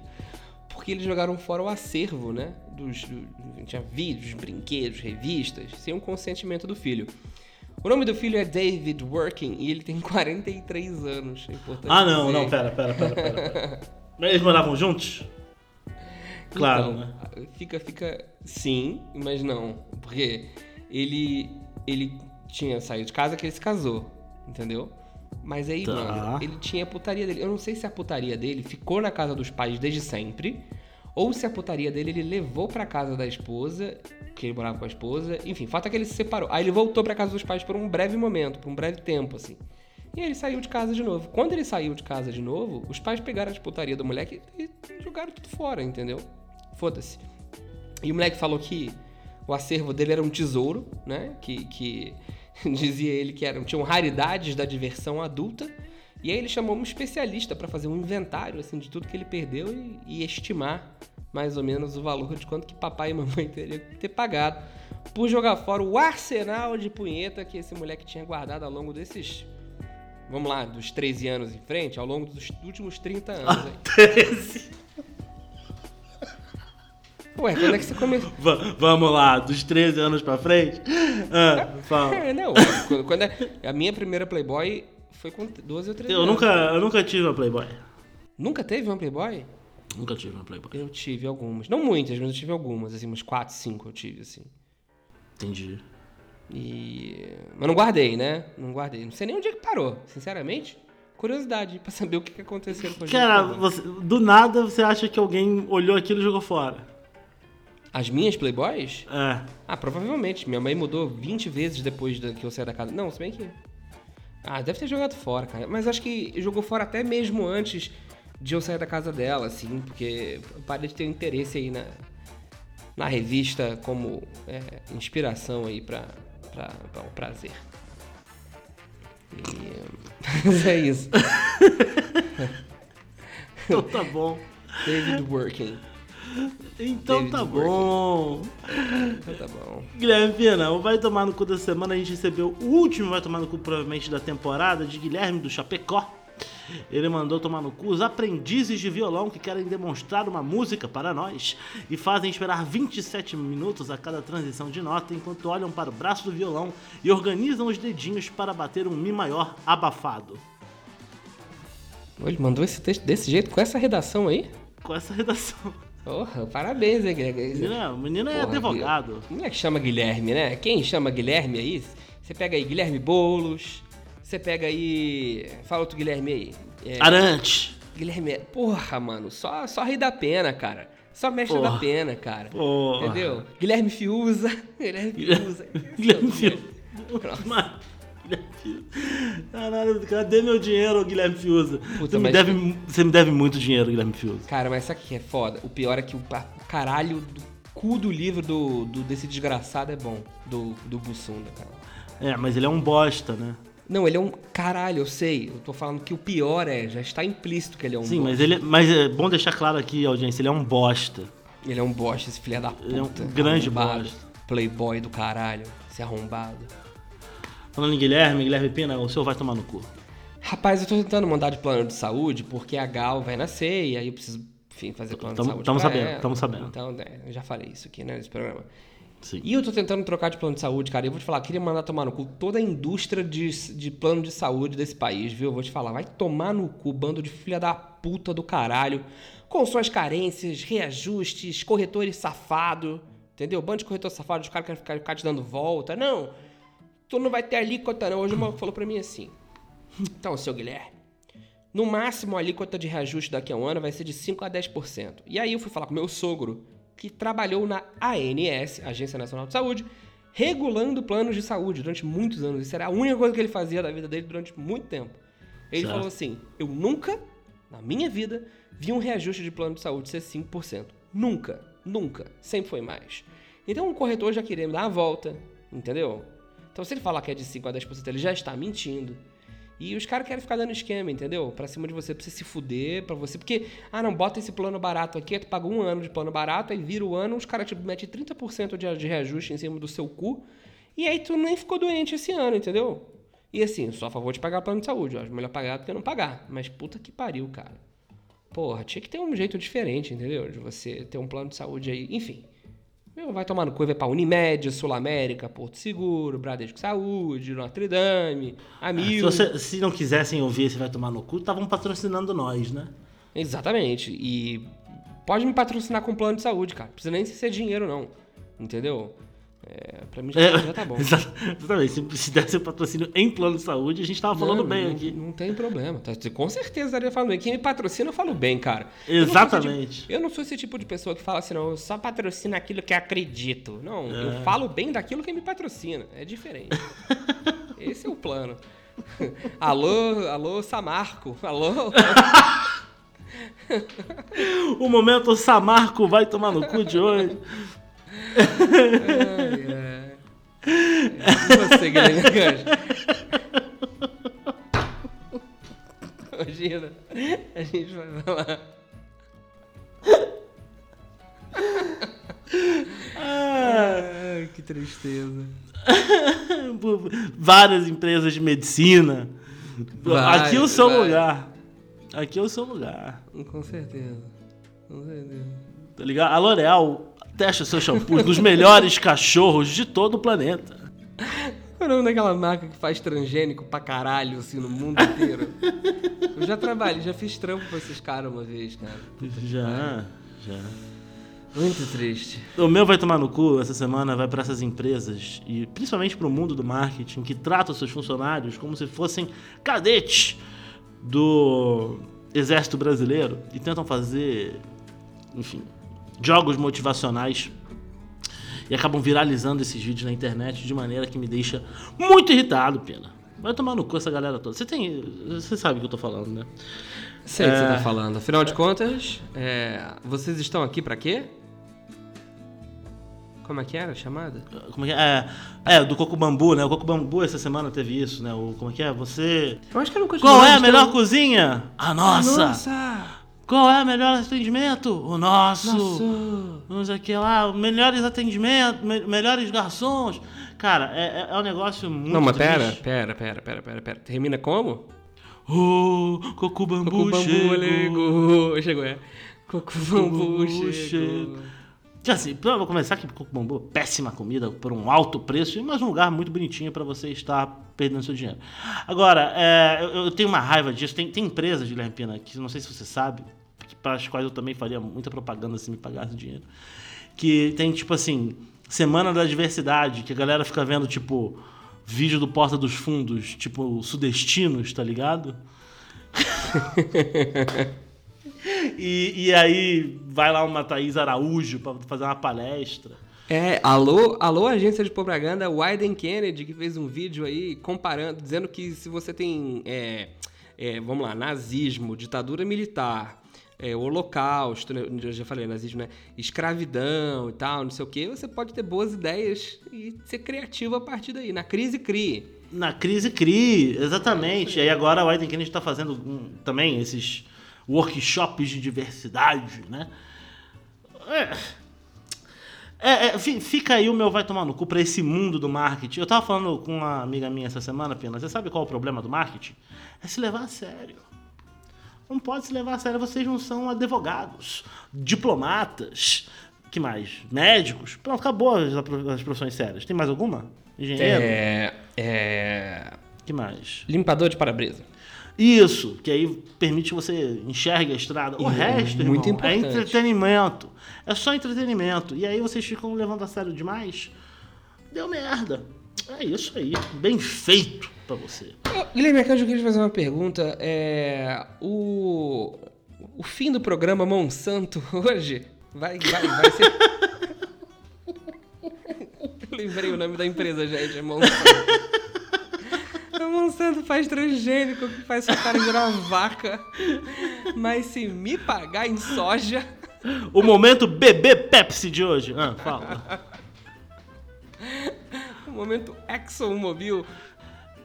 porque eles jogaram fora o acervo, né? Dos, do, tinha vídeos, brinquedos, revistas, sem o consentimento do filho. O nome do filho é David Working e ele tem 43 anos. É ah, não, dizer. não, pera, pera, pera, pera. pera. Eles moravam juntos? Claro, então, né? Fica, fica. Sim, mas não. Porque ele. ele tinha saído de casa que ele se casou. entendeu? Mas aí, Tá. mano, ele tinha a putaria dele. Eu não sei se a putaria dele ficou na casa dos pais desde sempre, ou se a putaria dele ele levou pra casa da esposa, que ele morava com a esposa. Enfim, fato é que ele se separou. Aí ele voltou pra casa dos pais por um breve momento, por um breve tempo, assim. E aí ele saiu de casa de novo. Quando ele saiu de casa de novo, os pais pegaram a putaria do moleque e jogaram tudo fora, entendeu? Foda-se. E o moleque falou que o acervo dele era um tesouro, né? Que, que dizia ele que eram, tinham raridades da diversão adulta. E aí ele chamou um especialista para fazer um inventário assim de tudo que ele perdeu e, e estimar mais ou menos o valor de quanto que papai e mamãe teriam que ter pagado por jogar fora o arsenal de punheta que esse moleque tinha guardado ao longo desses, vamos lá, dos 13 anos em frente, ao longo dos últimos 30 anos. aí. 13. Ué, quando é que você começou? Va- vamos lá, dos 13 anos pra frente. Ah, fala. É, não, quando, quando é, a minha primeira Playboy foi com 12 ou 13 Eu anos. nunca, eu nunca tive uma Playboy. Nunca teve uma Playboy? Nunca tive uma Playboy. Eu tive algumas. Não muitas, mas eu tive algumas, assim, umas 4, 5 eu tive, assim. Entendi. E. Mas não guardei, né? Não guardei. Não sei nem onde é que parou, sinceramente. Curiosidade pra saber o que, que aconteceu com a gente. Cara, você- do nada você acha que alguém olhou aquilo e jogou fora. As minhas Playboys? É. Ah, provavelmente. Minha mãe mudou 20 vezes depois que eu saí da casa. Não, se bem que. Ah, deve ter jogado fora, cara. Mas acho que jogou fora até mesmo antes de eu sair da casa dela, assim, porque eu parei de ter interesse aí na, na revista como é, inspiração aí pra o prazer. E, é isso. Então tá bom. David Working. Então David tá Working. bom. Então tá bom. Guilherme Pina, o Vai Tomar no Cu da semana a gente recebeu o último Vai Tomar no Cu, provavelmente, da temporada, de Guilherme do Chapecó. Ele mandou tomar no cu os aprendizes de violão que querem demonstrar uma música para nós e fazem esperar 27 minutos a cada transição de nota enquanto olham para o braço do violão e organizam os dedinhos para bater um Mi maior abafado. Ele mandou esse texto desse jeito, com essa redação aí? Com essa redação. Porra, parabéns, hein? Menina, o menino é Porra, advogado. Como é que chama Guilherme, né? Quem chama Guilherme aí? Você pega aí Guilherme Boulos, você pega aí. Fala outro Guilherme aí. É, Arante. Guilherme. Porra, mano, só, só ri da pena, cara. Só mexe Porra. da pena, cara. Porra. Entendeu? Guilherme Fiuza. Guilherme Fiuza. Guilherme Fiuza. Mas- Guilherme Fiuza. Caralho, cadê meu dinheiro, Guilherme Fiuza? Puta, você, me mas- deve, você me deve muito dinheiro, Guilherme Fiuza. Cara, mas sabe o que é foda? O pior é que o pa- o caralho do cu do livro do, do- desse desgraçado é bom. Do, do Bussunda, cara. É, mas ele é um bosta, né? Não, ele é um caralho, eu sei. Eu tô falando que o pior é, já está implícito que ele é um Sim, bosta. mas ele. Mas é bom deixar claro aqui, audiência, ele é um bosta. Ele é um bosta, esse filho da puta. Ele é um grande arrombado. bosta. Playboy do caralho, esse arrombado. Falando em Guilherme, Guilherme Pina, o senhor vai tomar no cu. Rapaz, eu tô tentando mandar de plano de saúde porque a Gal vai nascer e aí eu preciso, enfim, fazer plano Tamo- de saúde. tamo pra sabendo, ela. tamo sabendo. Então, é, eu já falei isso aqui, né, nesse programa. Sim. E eu tô tentando trocar de plano de saúde, cara. E eu vou te falar, queria mandar tomar no cu toda a indústria de, de plano de saúde desse país, viu? Eu vou te falar, vai tomar no cu, bando de filha da puta do caralho, com suas carências, reajustes, corretores safado, entendeu? Bando de corretor safado, os caras querem ficar, ficar te dando volta. Não, tu não vai ter alíquota, não. Hoje o maluco falou pra mim assim. Então, seu Guilherme, no máximo a alíquota de reajuste daqui a um ano vai ser de 5 a 10%. E aí eu fui falar com meu sogro, que trabalhou na ANS, Agência Nacional de Saúde, regulando planos de saúde durante muitos anos. Isso era a única coisa que ele fazia da vida dele durante muito tempo. Ele Certo. falou assim: Eu nunca, na minha vida, vi um reajuste de plano de saúde ser 5%. Nunca, nunca. Sempre foi mais. Então o corretor já queria me dar a volta, entendeu? Então se ele falar que é de 5 a 10%, ele já está mentindo. E os caras querem ficar dando esquema, entendeu? Pra cima de você, pra você se fuder, pra você. Porque, ah, não, bota esse plano barato aqui, tu paga um ano de plano barato, aí vira o ano, os caras te metem 30% de, de reajuste em cima do seu cu, e aí tu nem ficou doente esse ano, entendeu? E assim, sou a favor de pagar plano de saúde, acho melhor pagar do que não pagar. Mas puta que pariu, cara. Porra, tinha que ter um jeito diferente, entendeu? De você ter um plano de saúde aí, enfim. Meu, vai tomar no cu, vai pra Unimed, Sul América, Porto Seguro, Bradesco Saúde, Notre Dame, Se, Amil. você- se não quisessem ouvir esse vai tomar no cu, estavam patrocinando nós, né? Exatamente. E pode me patrocinar com plano de saúde, cara. Não precisa nem ser dinheiro, não. Entendeu? É, pra mim já, é, já tá bom. Exatamente. Se, se desse patrocínio em plano de saúde, a gente tava falando não, bem não, aqui. Não tem problema. Tá, com certeza estaria falando bem. Quem me patrocina, eu falo bem, cara. Exatamente. Eu não sou esse tipo de pessoa que fala assim, não, eu só patrocino aquilo que acredito. Não, é. eu falo bem daquilo que me patrocina. É diferente. esse é o plano. alô, alô, Samarco. Alô? o momento Samarco vai tomar no cu de hoje. Ai, ai. É, você, Guilherme Ganjo. Imagina, a gente vai falar. Ai, que tristeza. Várias empresas de medicina. Vai, Aqui é o seu vai. lugar. Aqui é o seu lugar. Com certeza. Com certeza. Tá ligado? A L'Oreal testa seus shampoos nos melhores cachorros de todo o planeta. Qual é o nome daquela marca que faz transgênico pra caralho, assim, no mundo inteiro? Eu já trabalhei, já fiz trampo com esses caras uma vez, cara. já, já. Muito triste. O meu vai tomar no cu essa semana, vai para essas empresas e principalmente para o mundo do marketing que trata os seus funcionários como se fossem cadetes do exército brasileiro e tentam fazer, enfim, jogos motivacionais e acabam viralizando esses vídeos na internet de maneira que me deixa muito irritado, pena. Vai tomar no cu essa galera toda. Você tem, você sabe o que eu tô falando, né? Sei o é... que você tá é. falando. Afinal de contas, é... vocês estão aqui para quê? Como é que era a chamada? Como é que é? É, é do Coco Bambu, né? O Coco Bambu essa semana teve isso, né? O, como é que é? Você. Eu acho que eu nunca Qual é a melhor cozinha? A nossa! nossa! Qual é o melhor atendimento? O nosso! Nosso! Vamos aqui lá, melhores atendimentos, me, melhores garçons. Cara, é, é, é um negócio muito. Não, mas pera, pera, pera, pera, pera, pera. Termina como? Oh, Coco Bambu, Coco Bambu chegou. Chegou, é. Coco Bambu chegou. chegou. Assim, vou começar aqui com bambu, péssima comida por um alto preço, mas um lugar muito bonitinho para você estar perdendo seu dinheiro. Agora, é, eu, eu, tenho uma raiva disso. Tem, tem empresas, de Pina, que não sei se você sabe, para as quais eu também faria muita propaganda se me pagasse dinheiro, que tem tipo assim, Semana da Diversidade, que a galera fica vendo tipo vídeo do Porta dos Fundos, tipo sudestinos, tá ligado? E, e aí vai lá uma Thaís Araújo para fazer uma palestra. É, alô, alô agência de propaganda Wyden Kennedy, que fez um vídeo aí comparando, dizendo que se você tem, é, é, vamos lá, nazismo, ditadura militar, é, holocausto, né, eu já falei nazismo, né? Escravidão e tal, não sei o que, você pode ter boas ideias e ser criativo a partir daí. Na crise, crie. Na crise, crie, exatamente. É e aí agora a Wyden Kennedy está fazendo um, também esses workshops de diversidade, né? É, é, é, fica aí o meu vai tomar no cu pra esse mundo do marketing. Eu tava falando com uma amiga minha essa semana, Pena. Você sabe qual é o problema do marketing? É se levar a sério. Não pode se levar a sério, vocês não são advogados, diplomatas, que mais? Médicos. Pronto, acabou as, as profissões sérias. Tem mais alguma? Engenheiro? É. É. que mais? Limpador de para-brisa. Isso, que aí permite que você enxergue a estrada. O é resto, é, muito irmão, é entretenimento. É só entretenimento. E aí vocês ficam levando a sério demais. Deu merda. É isso aí. Bem feito pra você. Guilherme, eu queria te fazer uma pergunta. É, o, o fim do programa Monsanto hoje vai, vai, vai ser. lembrei o nome da empresa, gente. É Monsanto. A Monsanto faz transgênico que faz seu cara virar uma vaca. Mas se me pagar em soja. O momento bebê Pepsi de hoje. Ah, fala. o momento ExxonMobil.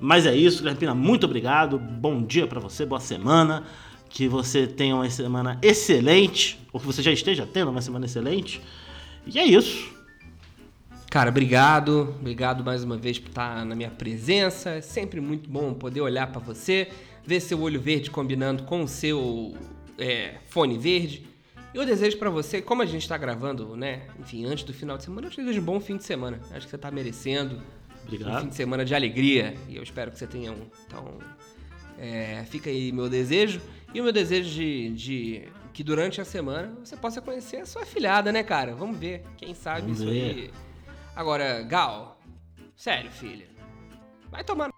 Mas é isso, Guilherme Pina. Muito obrigado. Bom dia para você, boa semana. Que você tenha uma semana excelente. Ou que você já esteja tendo uma semana excelente. E é isso. Cara, obrigado. Obrigado mais uma vez por estar na minha presença. É sempre muito bom poder olhar para você, ver seu olho verde combinando com o seu é, fone verde. Eu desejo para você, como a gente está gravando, né? Enfim, antes do final de semana, eu te desejo um bom fim de semana. Acho que você está merecendo. Obrigado. Um fim de semana de alegria. E eu espero que você tenha um. Então, é, fica aí meu desejo. E o meu desejo de, de, que durante a semana você possa conhecer a sua filhada, né, cara? Vamos ver. Quem sabe Vamos isso ver. aí Agora, Gal, sério, filha. Vai tomar